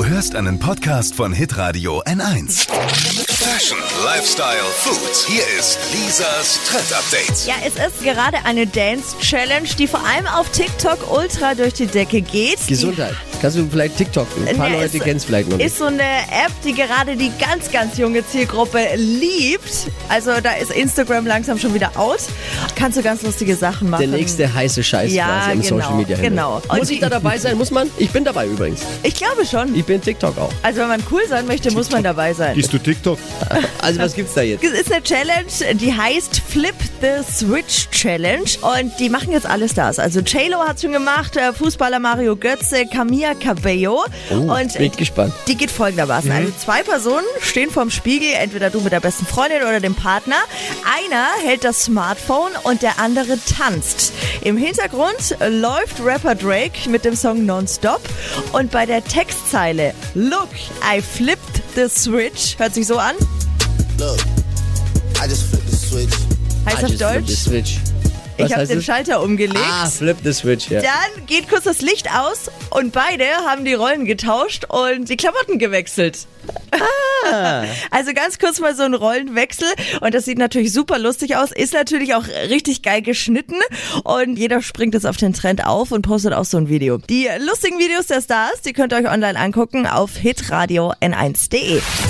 Du hörst einen Podcast von Hitradio N1. Fashion, Lifestyle, Food. Hier ist Lisas Trend Update. Ja, es ist gerade eine Dance Challenge, die vor allem auf TikTok ultra durch die Decke geht. Gesundheit. Kannst du vielleicht TikTok? Ein paar Ne, Leute ist- kennen es vielleicht noch nicht. ist so eine App, die gerade die ganz, ganz junge Zielgruppe liebt. Also da ist Instagram langsam schon wieder out. Kannst du ganz lustige Sachen machen. Der nächste heiße Scheiß Ja, quasi am genau, Social Media Handle. genau. Und Muss ich da dabei sein? Muss man? Ich bin dabei übrigens. Ich glaube schon. Ich bin TikTok auch. Also wenn man cool sein möchte, muss man dabei sein. Gehst du TikTok? Also was gibt's da jetzt? Es ist eine Challenge, die heißt Flip the Switch Challenge und die machen jetzt alle Stars. Also J-Lo hat schon gemacht, äh, Fußballer Mario Götze, Camilla Cabello Oh, und bin ich gespannt. die geht folgendermaßen. Also zwei Personen stehen vorm Spiegel, entweder du mit der besten Freundin oder dem Partner. Einer hält das Smartphone und der andere tanzt. Im Hintergrund läuft Rapper Drake mit dem Song Nonstop und bei der Textzeile Look, I flipped the switch, hört sich so an, Look, I just flipped the switch. heißt I auf just flip the Deutsch, Switch. Ich habe den es? Schalter umgelegt. Ah, flip the switch, ja. Dann geht kurz das Licht aus und beide haben die Rollen getauscht und die Klamotten gewechselt. Ah. Also ganz kurz mal so ein Rollenwechsel und das sieht natürlich super lustig aus, ist natürlich auch richtig geil geschnitten und jeder springt jetzt auf den Trend auf und postet auch so ein Video. Die lustigen Videos der Stars, die könnt ihr euch online angucken auf hitradio n1.de.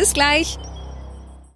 Bis gleich.